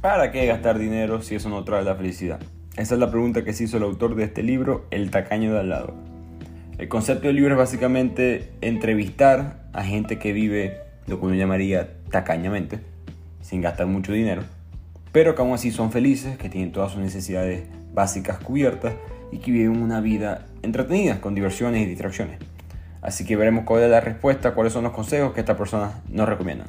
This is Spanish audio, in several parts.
¿Para qué gastar dinero si eso no trae la felicidad? Esa es la pregunta que se hizo el autor de este libro, El tacaño de al lado. El concepto del libro es básicamente entrevistar a gente que vive lo que uno llamaría tacañamente, sin gastar mucho dinero, pero que aún así son felices, que tienen todas sus necesidades básicas cubiertas y que viven una vida entretenida, con diversiones y distracciones. Así que veremos cuál es la respuesta, cuáles son los consejos que estas personas nos recomiendan.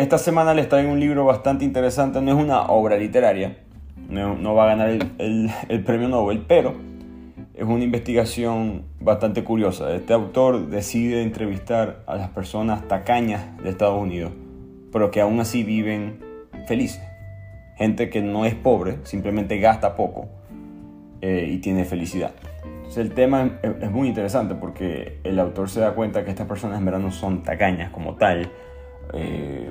Esta semana les traigo un libro bastante interesante, no es una obra literaria, no, va a ganar el, el, premio Nobel, pero es una investigación bastante curiosa. Este autor decide entrevistar a las personas tacañas de Estados Unidos, pero que aún así viven felices. Gente que no es pobre, simplemente gasta poco eh, y tiene felicidad. Entonces el tema es, muy interesante porque el autor se da cuenta que estas personas en verdad no son tacañas como tal, eh,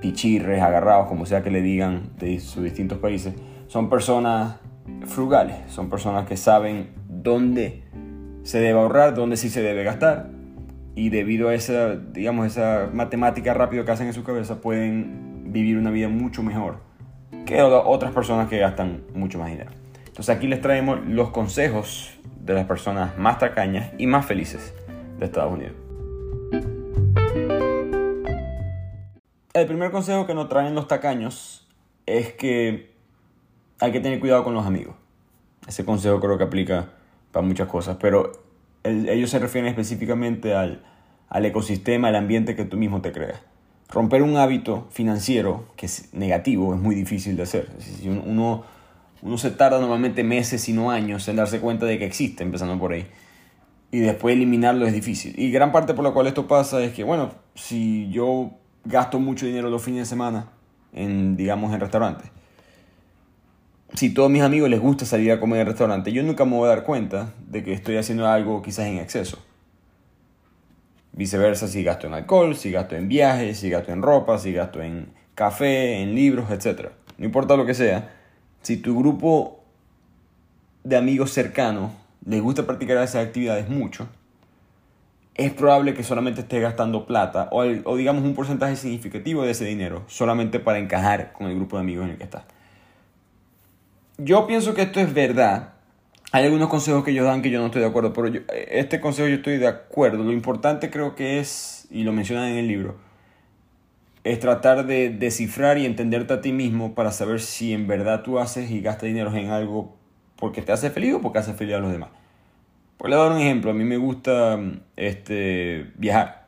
pichirres, agarrados, como sea que le digan de sus distintos países, son personas frugales, son personas que saben dónde se debe ahorrar, dónde sí se debe gastar y debido a esa, digamos, esa matemática rápida que hacen en su cabeza pueden vivir una vida mucho mejor que otras personas que gastan mucho más dinero. Entonces aquí les traemos los consejos de las personas más tacañas y más felices de Estados Unidos. El primer consejo que nos traen los tacaños es que hay que tener cuidado con los amigos. Ese consejo creo que aplica para muchas cosas, pero ellos se refieren específicamente al, ecosistema, al ambiente que tú mismo te creas. Romper un hábito financiero que es negativo es muy difícil de hacer. Uno, uno se tarda normalmente meses, si no años, en darse cuenta de que existe, empezando por ahí. Y después eliminarlo es difícil. Y gran parte por la cual esto pasa es que, bueno, si yo gasto mucho dinero los fines de semana en, digamos, en restaurantes. Si todos mis amigos les gusta salir a comer en restaurante, yo nunca me voy a dar cuenta de que estoy haciendo algo quizás en exceso. Viceversa, si gasto en alcohol, si gasto en viajes, si gasto en ropa, si gasto en café, en libros, etc. No importa lo que sea, si tu grupo de amigos cercanos les gusta practicar esas actividades mucho, es probable que solamente estés gastando plata o, digamos un porcentaje significativo de ese dinero solamente para encajar con el grupo de amigos en el que estás. Yo pienso que esto es verdad. Hay algunos consejos que ellos dan que yo no estoy de acuerdo, pero este consejo yo estoy de acuerdo. Lo importante creo que es, y lo mencionan en el libro, es tratar de descifrar y entenderte a ti mismo para saber si en verdad tú haces y gastas dinero en algo porque te hace feliz o porque hace feliz a los demás. Por le dar un ejemplo, a mí me gusta este, viajar.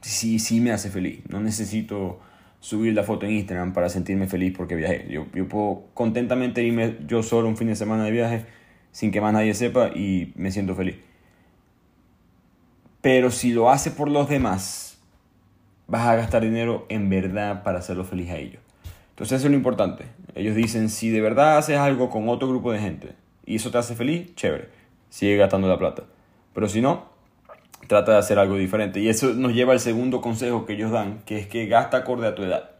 Sí, sí me hace feliz. No necesito subir la foto en Instagram para sentirme feliz porque viajé. Yo, yo puedo contentamente irme yo solo un fin de semana de viaje sin que más nadie sepa y me siento feliz. Pero si lo hace por los demás, vas a gastar dinero en verdad para hacerlo feliz a ellos. Entonces eso es lo importante. Ellos dicen, si de verdad haces algo con otro grupo de gente y eso te hace feliz, chévere sigue gastando la plata. Pero si no, trata de hacer algo diferente. Y eso nos lleva al segundo consejo que ellos dan, que es que gasta acorde a tu edad.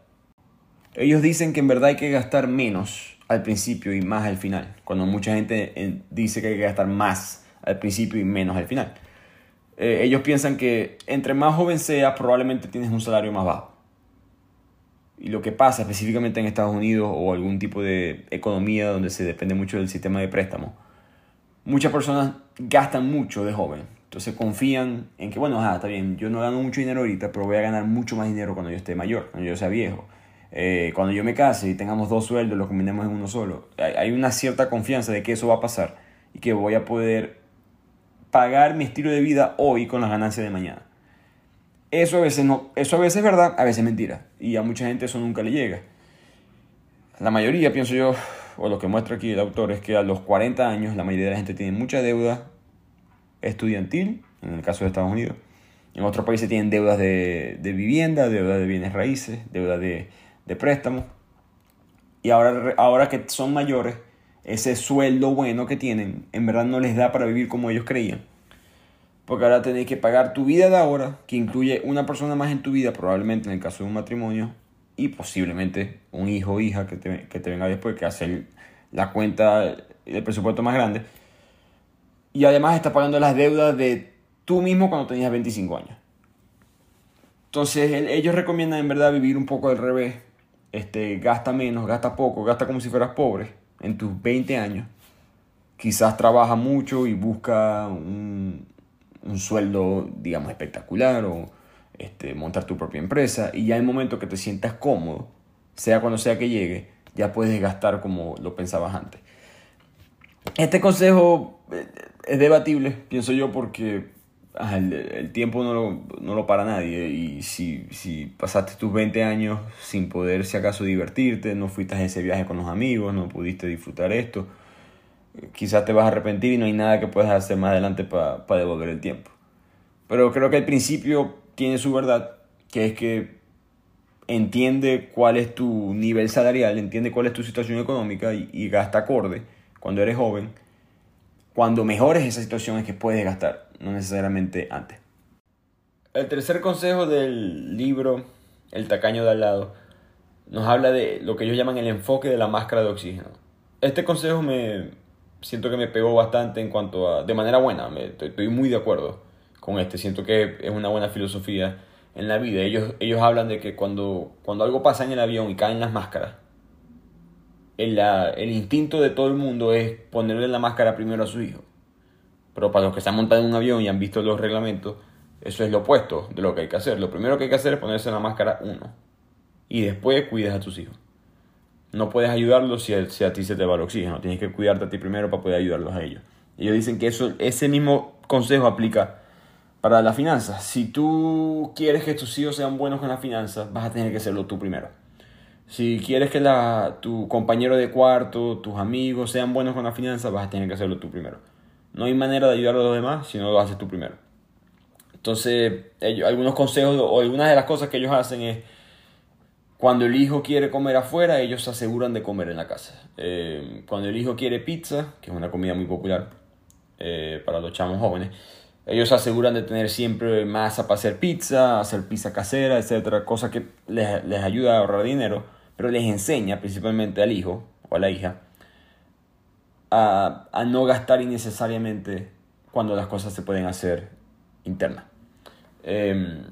Ellos dicen que en verdad hay que gastar menos al principio y más al final, cuando mucha gente eh, dice que hay que gastar más al principio y menos al final. Eh, ellos piensan que entre más joven seas, probablemente tienes un salario más bajo. Y lo que pasa específicamente en Estados Unidos o algún tipo de economía donde se depende mucho del sistema de préstamo, muchas personas gastan mucho de joven. Entonces confían en que, bueno, está bien, yo no gano mucho dinero ahorita, pero voy a ganar mucho más dinero cuando yo esté mayor, cuando yo sea viejo. Eh, cuando yo me case y tengamos dos sueldos, los combinemos en uno solo. Hay una cierta confianza de que eso va a pasar y que voy a poder pagar mi estilo de vida hoy con las ganancias de mañana. Eso a veces, no, eso a veces es verdad, a veces es mentira. Y a mucha gente eso nunca le llega. La mayoría, pienso yo, o lo que muestra aquí el autor, es que a los 40 años la mayoría de la gente tiene mucha deuda estudiantil, en el caso de Estados Unidos, En otros países tienen deudas de, vivienda, deudas de bienes raíces, deudas de, de préstamos. Y ahora, ahora que son mayores, ese sueldo bueno que tienen, en verdad no les da para vivir como ellos creían. Porque ahora tenés que pagar tu vida de ahora, que incluye una persona más en tu vida, probablemente en el caso de un matrimonio, y posiblemente un hijo o hija que te, que te venga después, que hace la cuenta del presupuesto más grande. Y además está pagando las deudas de tú mismo cuando tenías 25 años. Entonces ellos recomiendan en verdad vivir un poco al revés. Este, gasta menos, gasta poco, gasta como si fueras pobre en tus 20 años. Quizás trabaja mucho y busca un, un sueldo, digamos, espectacular o este, montar tu propia empresa. Y ya en el momento que te sientas cómodo, sea cuando sea que llegue, ya puedes gastar como lo pensabas antes. Este consejo eh, es debatible, pienso yo, porque el, tiempo no lo, no lo, para nadie y si, si, pasaste tus 20 años sin poder si acaso divertirte, no fuiste a ese viaje con los amigos, no pudiste disfrutar esto, quizás te vas a arrepentir y no hay nada que puedas hacer más adelante para devolver el tiempo. Pero creo que al principio tiene su verdad, que es que entiende cuál es tu nivel salarial, entiende cuál es tu situación económica y, gasta acorde cuando eres joven. Cuando mejores esa situación es que puedes gastar no necesariamente antes. El tercer consejo del libro, El tacaño de al lado, nos habla de lo que ellos llaman el enfoque de la máscara de oxígeno. Este consejo me siento que me pegó bastante en cuanto a, de manera buena, me, estoy, muy de acuerdo con este, siento que es una buena filosofía en la vida. Ellos, ellos hablan de que cuando, cuando algo pasa en el avión y caen las máscaras, el, el instinto de todo el mundo es ponerle la máscara primero a su hijo. Pero para los que se han montado en un avión y han visto los reglamentos, eso es lo opuesto de lo que hay que hacer. Lo primero que hay que hacer es ponerse la máscara uno. Y después cuidas a tus hijos. No puedes ayudarlos si a, ti se te va el oxígeno. Tienes que cuidarte a ti primero para poder ayudarlos a ellos. Ellos dicen que eso, ese mismo consejo aplica para las finanzas. Si tú quieres que tus hijos sean buenos con las finanzas, vas a tener que serlo tú primero. Si quieres que la, tu compañero de cuarto, tus amigos sean buenos con las finanzas, vas a tener que hacerlo tú primero. No hay manera de ayudar a los demás si no lo haces tú primero. Entonces, ellos, algunos consejos o algunas de las cosas que ellos hacen es, cuando el hijo quiere comer afuera, ellos se aseguran de comer en la casa. Eh, cuando el hijo quiere pizza, que es una comida muy popular eh, para los chamos jóvenes, ellos se aseguran de tener siempre masa para hacer pizza, hacer pizza casera, etcétera, cosa que les, les ayuda a ahorrar dinero, pero les enseña principalmente al hijo o a la hija a, no gastar innecesariamente cuando las cosas se pueden hacer internas. Em,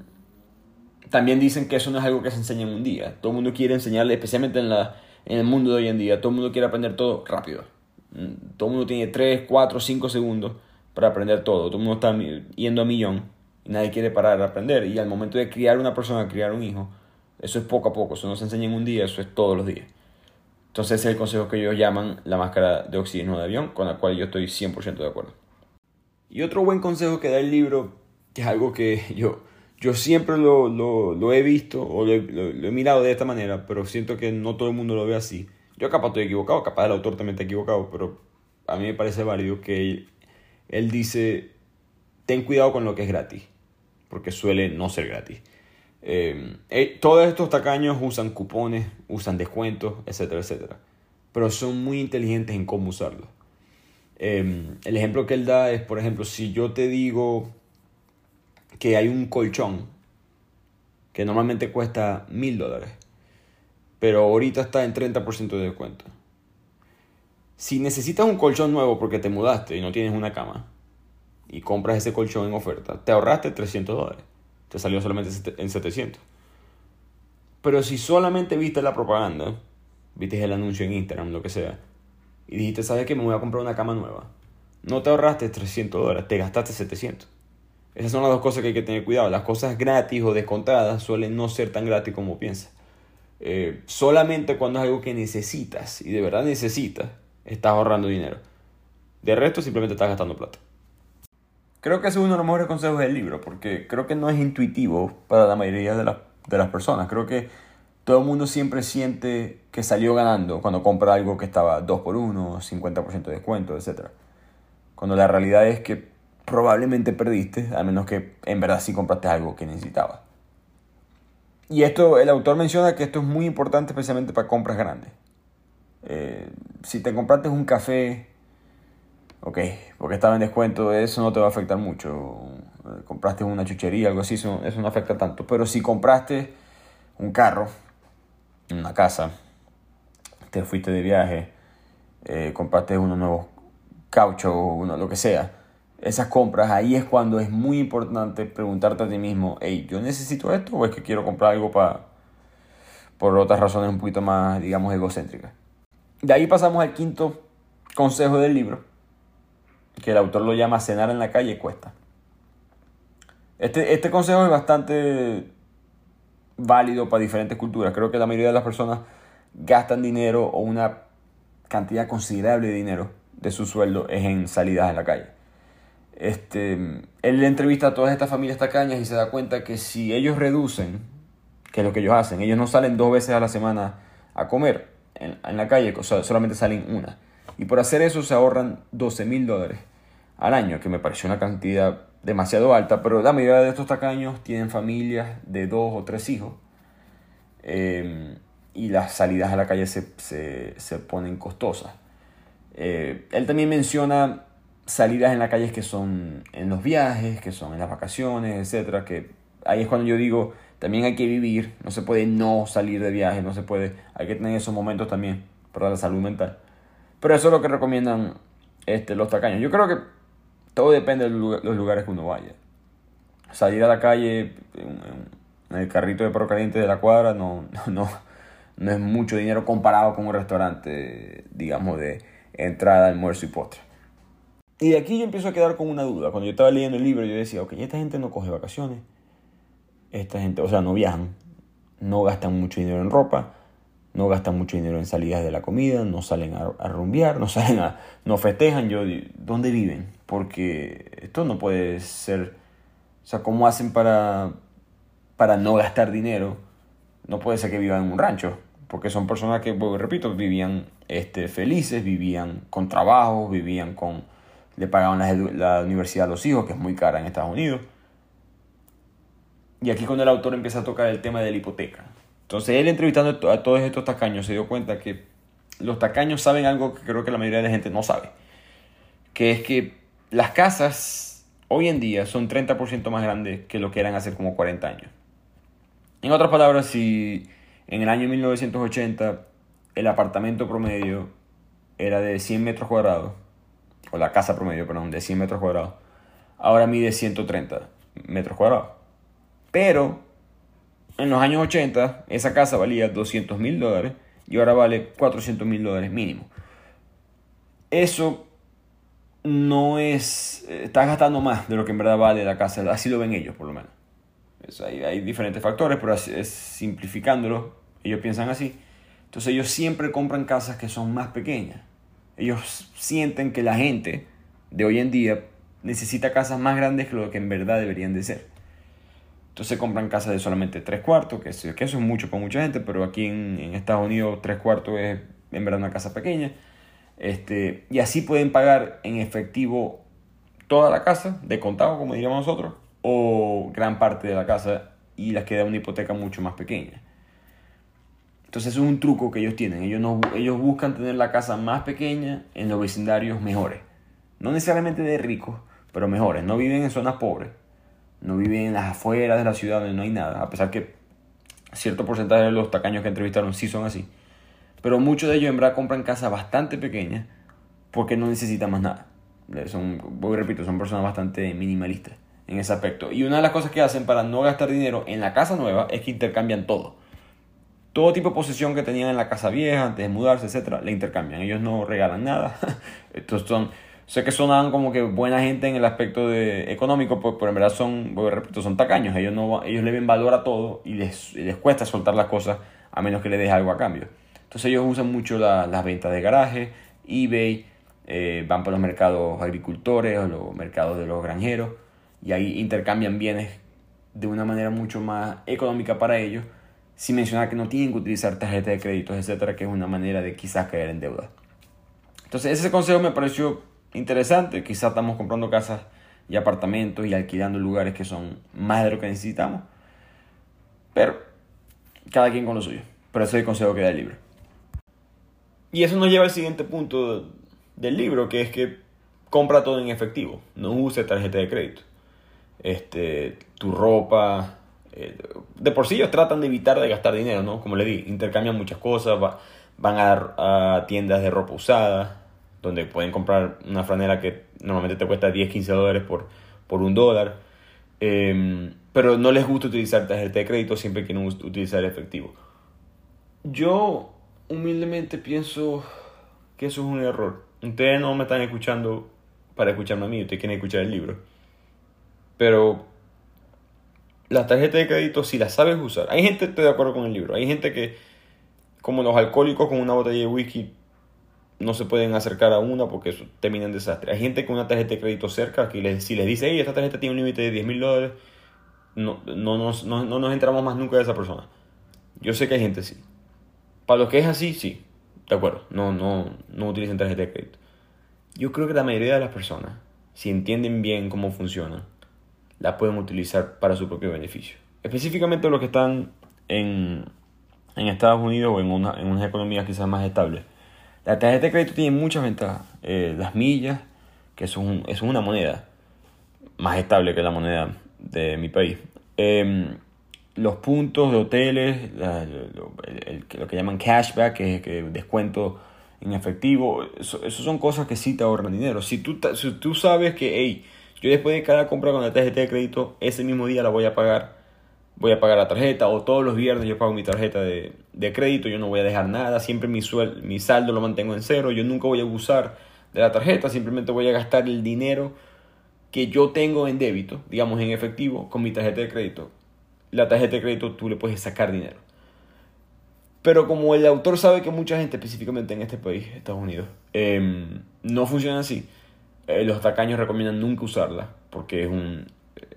también dicen que eso no es algo que se enseña en un día. Todo el mundo quiere enseñarle, especialmente en, la, en el mundo de hoy en día, todo el mundo quiere aprender todo rápido. Mm, todo el mundo tiene 3, 4, 5 segundos para aprender todo. Todo el mundo está yendo a millón y nadie quiere parar de aprender. Y al momento de criar una persona, criar un hijo, eso es poco a poco. Eso no se enseña en un día, eso es todos los días. Entonces ese es el consejo que ellos llaman la máscara de oxígeno de avión, con la cual yo estoy 100% de acuerdo. Y otro buen consejo que da el libro, que es algo que yo, yo siempre lo, lo, lo he visto o lo, he mirado de esta manera, pero siento que no todo el mundo lo ve así. Yo capaz estoy equivocado, capaz el autor también está equivocado, pero a mí me parece válido que él, dice, ten cuidado con lo que es gratis, porque suele no ser gratis. Em, eh, todos estos tacaños usan cupones, usan descuentos, etcétera, etcétera. Pero son muy inteligentes en cómo usarlos. Em, el ejemplo que él da es, por ejemplo, si yo te digo que hay un colchón que normalmente cuesta mil dólares, pero ahorita está en 30% de descuento. Si necesitas un colchón nuevo porque te mudaste y no tienes una cama y compras ese colchón en oferta, te ahorraste 300 dólares te salió solamente en 700. Pero si solamente viste la propaganda, viste el anuncio en Instagram, lo que sea, y dijiste, ¿sabes qué? Me voy a comprar una cama nueva. No te ahorraste 300 dólares, te gastaste 700. Esas son las dos cosas que hay que tener cuidado. Las cosas gratis o descontadas suelen no ser tan gratis como piensas. Eh, solamente cuando es algo que necesitas y de verdad necesitas, estás ahorrando dinero. De resto, simplemente estás gastando plata. Creo que ese es uno de los mejores consejos del libro, porque creo que no es intuitivo para la mayoría de, de las personas. Creo que todo el mundo siempre siente que salió ganando cuando compra algo que estaba 2 por 1 50% de descuento, etc. Cuando la realidad es que probablemente perdiste, a menos que en verdad sí compraste algo que necesitabas. Y esto, el autor menciona que esto es muy importante especialmente para compras grandes. Eh, si te compraste un café, ok, porque estaba en descuento, eso no te va a afectar mucho. Compraste una chuchería, algo así, eso, eso no afecta tanto. Pero si compraste un carro, una casa, te fuiste de viaje, eh, compraste unos nuevos cauchos, uno, lo que sea, esas compras, ahí es cuando es muy importante preguntarte a ti mismo, hey, ¿yo necesito esto o es que quiero comprar algo para por otras razones un poquito más, digamos, egocéntricas? De ahí pasamos al quinto consejo del libro, que el autor lo llama cenar en la calle cuesta. Este, este consejo es bastante válido para diferentes culturas. Creo que la mayoría de las personas gastan dinero o una cantidad considerable de dinero de su sueldo es en salidas a la calle. Este, él entrevista a todas estas familias tacañas y se da cuenta que si ellos reducen, que es lo que ellos hacen, ellos no salen dos veces a la semana a comer en, la calle, solamente salen una. Y por hacer eso se ahorran 12 mil dólares al año, que me pareció una cantidad demasiado alta, pero la mayoría de estos tacaños tienen familias de dos o tres hijos. Em, y las salidas a la calle se, se, ponen costosas. Eh, él también menciona salidas en la calle que son en los viajes, que son en las vacaciones, etcétera, que ahí es cuando yo digo, también hay que vivir, no se puede no salir de viaje, no se puede, hay que tener esos momentos también para la salud mental. Pero eso es lo que recomiendan este, los tacaños. Yo creo que todo depende de los lugares que uno vaya. Salir a la calle en, el carrito de perro caliente de la cuadra no, no, no es mucho dinero comparado con un restaurante, digamos, de entrada, almuerzo y postre. Y de aquí yo empiezo a quedar con una duda. Cuando yo estaba leyendo el libro, yo decía, ok, esta gente no coge vacaciones. Esta gente, o sea, no viajan. No gastan mucho dinero en ropa. No gastan mucho dinero en salidas de la comida. No salen a, rumbear. No salen a. No festejan. Yo, ¿dónde viven? Porque esto no puede ser. O sea, ¿cómo hacen para, para no gastar dinero? No puede ser que vivan en un rancho. Porque son personas que, repito, vivían este, felices, vivían con trabajo, vivían con le pagaban la, universidad a los hijos, que es muy cara en Estados Unidos. Y aquí cuando el autor empieza a tocar el tema de la hipoteca. Entonces él entrevistando a todos estos tacaños se dio cuenta que los tacaños saben algo que creo que la mayoría de la gente no sabe. Que es que las casas hoy en día son 30% más grandes que lo que eran hace como 40 años. En otras palabras, si en el año 1980 el apartamento promedio era de 100 metros cuadrados, o la casa promedio, perdón, de 100 metros cuadrados, ahora mide 130 metros cuadrados. Pero en los años 80 esa casa valía 200 mil dólares y ahora vale 400 mil dólares mínimo. Eso no es, está gastando más de lo que en verdad vale la casa, así lo ven ellos por lo menos. hay, hay, diferentes factores, pero es, simplificándolo, ellos piensan así. Entonces ellos siempre compran casas que son más pequeñas. Ellos sienten que la gente de hoy en día necesita casas más grandes que lo que en verdad deberían de ser. Entonces compran casas de solamente tres cuartos, que, eso es mucho para mucha gente, pero aquí en, Estados Unidos tres cuartos es en verdad una casa pequeña. Este, y así pueden pagar en efectivo toda la casa, de contado como diríamos nosotros, o gran parte de la casa y les queda una hipoteca mucho más pequeña. Entonces es un truco que ellos tienen. Ellos, ellos buscan tener la casa más pequeña en los vecindarios mejores. No necesariamente de ricos, pero mejores. No viven en zonas pobres. No viven en las afueras de la ciudad donde no hay nada. A pesar que cierto porcentaje de los tacaños que entrevistaron sí son así. Pero muchos de ellos en verdad compran casas bastante pequeñas porque no necesitan más nada. Son, voy repito, son personas bastante minimalistas en ese aspecto. Y una de las cosas que hacen para no gastar dinero en la casa nueva es que intercambian todo todo tipo de posesión que tenían en la casa vieja antes de mudarse, etcétera, le intercambian. Ellos no regalan nada. Estos son, sé que sonaban como que buena gente en el aspecto de económico, pues, pero en verdad son, repito, son tacaños. Ellos, no, ellos le ven valor a todo y les, les cuesta soltar las cosas a menos que le deje algo a cambio. Entonces ellos usan mucho las ventas de garaje, eBay, eh, van por los mercados agricultores o los mercados de los granjeros y ahí intercambian bienes de una manera mucho más económica para ellos sin mencionar que no tienen que utilizar tarjetas de crédito, etcétera, que es una manera de quizás caer en deuda. Entonces, ese consejo me pareció interesante. Quizás estamos comprando casas y apartamentos y alquilando lugares que son más de lo que necesitamos. Pero cada quien con lo suyo. Pero ese es el consejo que da el libro. Y eso nos lleva al siguiente punto del libro, que es que compra todo en efectivo, no use tarjeta de crédito. Este, tu ropa, eh, de por sí ellos tratan de evitar de gastar dinero, ¿no? Como le di, intercambian muchas cosas, van a, tiendas de ropa usada, donde pueden comprar una franela que normalmente te cuesta 10, 15 dólares por, por un dólar. Em, pero no les gusta utilizar tarjeta de crédito, siempre quieren utilizar efectivo. Yo humildemente pienso que eso es un error. Ustedes no me están escuchando para escucharme a mí, ustedes quieren escuchar el libro. Pero las tarjetas de crédito, si las sabes usar, hay gente, estoy de acuerdo con el libro, hay gente que, como los alcohólicos con una botella de whisky, no se pueden acercar a una porque eso termina en desastre. Hay gente con una tarjeta de crédito cerca que si les dice, hey, esta tarjeta tiene un límite de 10 mil dólares, no, no, nos, no, no nos entramos más nunca de esa persona. Yo sé que hay gente así. Para los que es así, sí, de acuerdo, no, no, no utilicen tarjeta de crédito. Yo creo que la mayoría de las personas, si entienden bien cómo funciona, la pueden utilizar para su propio beneficio. Específicamente los que están en, en Estados Unidos o en, una, en unas economías quizás más estables. La tarjeta de crédito tiene muchas ventajas. Eh, las millas, que es, un, es una moneda más estable que la moneda de mi país. Eh, los puntos de hoteles, lo, que llaman cashback, que es descuento en efectivo, eso, son cosas que sí te ahorran dinero. Si tú, si tú sabes que, hey, yo después de cada compra con la tarjeta de crédito, ese mismo día la voy a pagar, voy a pagar la tarjeta, o todos los viernes yo pago mi tarjeta de, de crédito, yo no voy a dejar nada, siempre mi, suel, mi saldo lo mantengo en cero, yo nunca voy a abusar de la tarjeta, simplemente voy a gastar el dinero que yo tengo en débito, digamos en efectivo, con mi tarjeta de crédito la tarjeta de crédito tú le puedes sacar dinero. Pero como el autor sabe que mucha gente, específicamente en este país, Estados Unidos, em, no funciona así, eh, los tacaños recomiendan nunca usarla porque es un,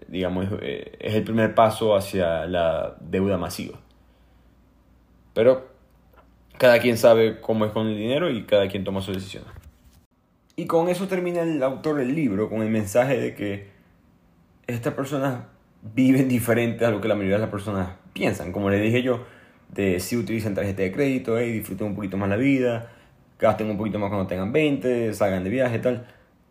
digamos, eh, es, el primer paso hacia la deuda masiva. Pero cada quien sabe cómo es con el dinero y cada quien toma su decisión. Y con eso termina el autor del libro, con el mensaje de que esta persona viven diferente a lo que la mayoría de las personas piensan. Como les dije yo, de si utilizan tarjeta de crédito, y disfruten un poquito más la vida, gasten un poquito más cuando tengan 20, salgan de viaje, tal.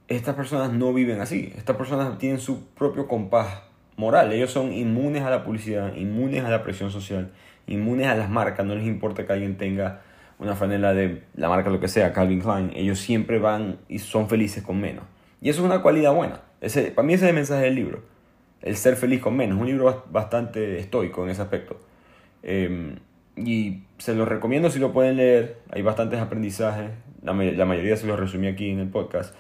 Estas personas no viven así. Estas personas tienen su propio compás moral. Ellos son inmunes a la publicidad, inmunes a la presión social, inmunes a las marcas. No les importa que alguien tenga una franela de la marca, lo que sea, Calvin Klein. Ellos siempre van y son felices con menos. Y eso es una cualidad buena. Para mí ese es el mensaje del libro el ser feliz con menos. Un libro bastante estoico en ese aspecto. Em, y se los recomiendo si lo pueden leer. Hay bastantes aprendizajes. La, mayoría se los resumí aquí en el podcast.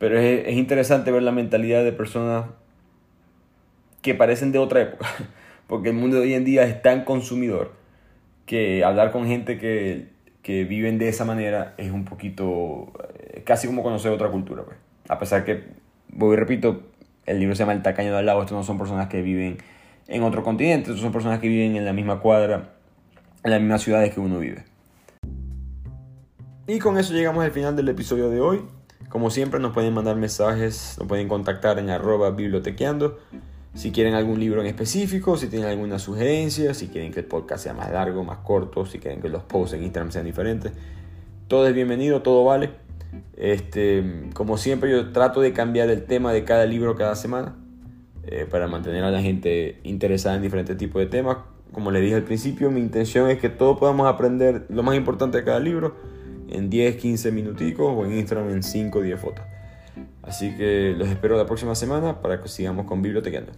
Pero es, es, interesante ver la mentalidad de personas que parecen de otra época. Porque el mundo de hoy en día es tan consumidor que hablar con gente que, que viven de esa manera es un poquito eh, casi como conocer otra cultura. Pues. A pesar que, voy y repito, el libro se llama El tacaño del lago. Estos no son personas que viven en otro continente, estos son personas que viven en la misma cuadra, en las mismas ciudades que uno vive. Y con eso llegamos al final del episodio de hoy. Como siempre nos pueden mandar mensajes, nos pueden contactar en arroba bibliotequeando. Si quieren algún libro en específico, si tienen alguna sugerencia, si quieren que el podcast sea más largo, más corto, si quieren que los posts en Instagram sean diferentes. Todo es bienvenido, todo vale. Este, como siempre, yo trato de cambiar el tema de cada libro cada semana eh, para mantener a la gente interesada en diferentes tipos de temas. Como les dije al principio, mi intención es que todos podamos aprender lo más importante de cada libro en 10, 15 minuticos o en Instagram en 5 o 10 fotos. Así que los espero la próxima semana para que sigamos con Bibliotequeando.